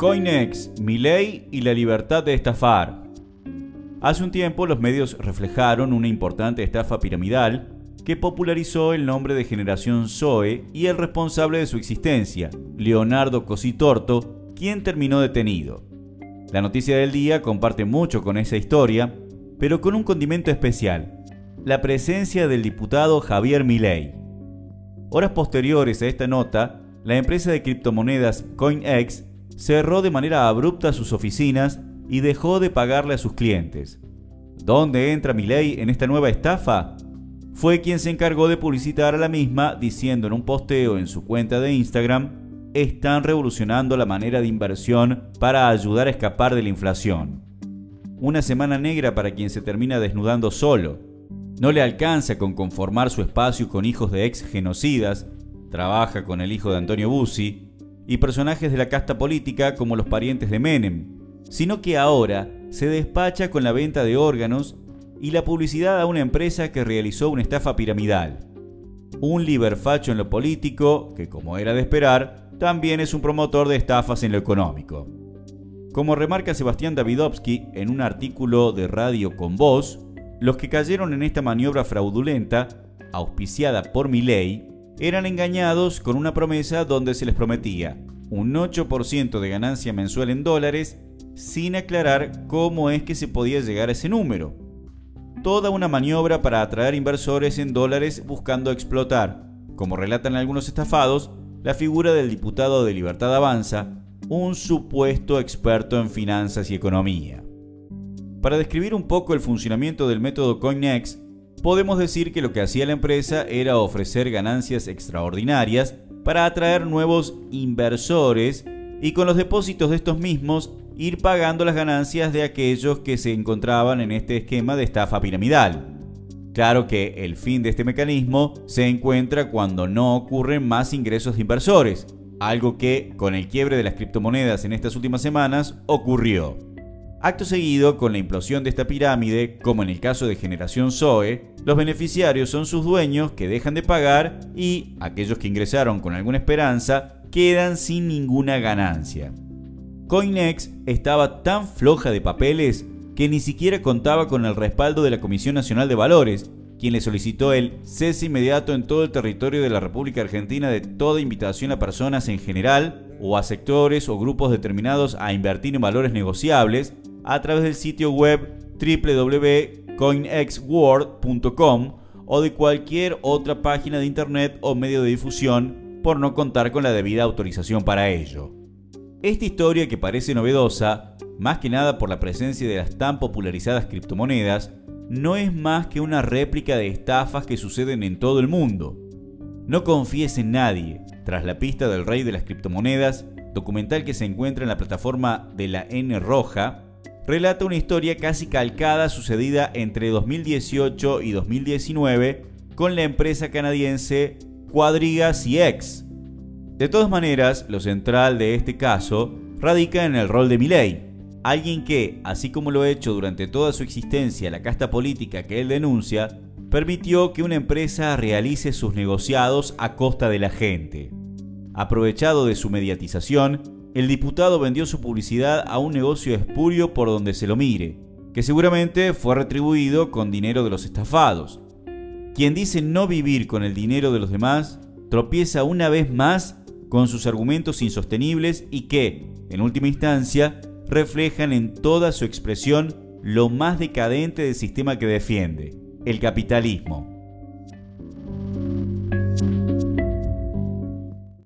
Coinex, ley y la libertad de estafar. Hace un tiempo los medios reflejaron una importante estafa piramidal que popularizó el nombre de Generación Zoe y el responsable de su existencia, Leonardo Cositorto, quien terminó detenido. La noticia del día comparte mucho con esa historia, pero con un condimento especial, la presencia del diputado Javier Milei. Horas posteriores a esta nota, la empresa de criptomonedas CoinEx cerró de manera abrupta sus oficinas y dejó de pagarle a sus clientes. ¿Dónde entra Milei en esta nueva estafa? Fue quien se encargó de publicitar a la misma diciendo en un posteo en su cuenta de Instagram, están revolucionando la manera de inversión para ayudar a escapar de la inflación. Una semana negra para quien se termina desnudando solo. No le alcanza con conformar su espacio con hijos de ex genocidas, trabaja con el hijo de Antonio Bussi, y personajes de la casta política como los parientes de Menem, sino que ahora se despacha con la venta de órganos y la publicidad a una empresa que realizó una estafa piramidal. Un liberfacho en lo político que, como era de esperar, también es un promotor de estafas en lo económico. Como remarca Sebastián Davidovsky en un artículo de Radio con Voz, los que cayeron en esta maniobra fraudulenta, auspiciada por Milei, eran engañados con una promesa donde se les prometía un 8% de ganancia mensual en dólares sin aclarar cómo es que se podía llegar a ese número. Toda una maniobra para atraer inversores en dólares buscando explotar, como relatan algunos estafados, la figura del diputado de Libertad Avanza, un supuesto experto en finanzas y economía. Para describir un poco el funcionamiento del método CoinEx, podemos decir que lo que hacía la empresa era ofrecer ganancias extraordinarias para atraer nuevos inversores y con los depósitos de estos mismos ir pagando las ganancias de aquellos que se encontraban en este esquema de estafa piramidal. Claro que el fin de este mecanismo se encuentra cuando no ocurren más ingresos de inversores, algo que con el quiebre de las criptomonedas en estas últimas semanas ocurrió. Acto seguido, con la implosión de esta pirámide, como en el caso de Generación Zoe, los beneficiarios son sus dueños que dejan de pagar y aquellos que ingresaron con alguna esperanza quedan sin ninguna ganancia. Coinex estaba tan floja de papeles que ni siquiera contaba con el respaldo de la Comisión Nacional de Valores, quien le solicitó el cese inmediato en todo el territorio de la República Argentina de toda invitación a personas en general o a sectores o grupos determinados a invertir en valores negociables a través del sitio web www.coinexworld.com o de cualquier otra página de internet o medio de difusión por no contar con la debida autorización para ello. Esta historia que parece novedosa, más que nada por la presencia de las tan popularizadas criptomonedas, no es más que una réplica de estafas que suceden en todo el mundo. No confíes en nadie, tras la pista del rey de las criptomonedas, documental que se encuentra en la plataforma de la N Roja, relata una historia casi calcada sucedida entre 2018 y 2019 con la empresa canadiense Quadriga CX. De todas maneras, lo central de este caso radica en el rol de Milley, alguien que, así como lo ha hecho durante toda su existencia la casta política que él denuncia, permitió que una empresa realice sus negociados a costa de la gente. Aprovechado de su mediatización, el diputado vendió su publicidad a un negocio espurio por donde se lo mire, que seguramente fue retribuido con dinero de los estafados. Quien dice no vivir con el dinero de los demás, tropieza una vez más con sus argumentos insostenibles y que, en última instancia, reflejan en toda su expresión lo más decadente del sistema que defiende, el capitalismo.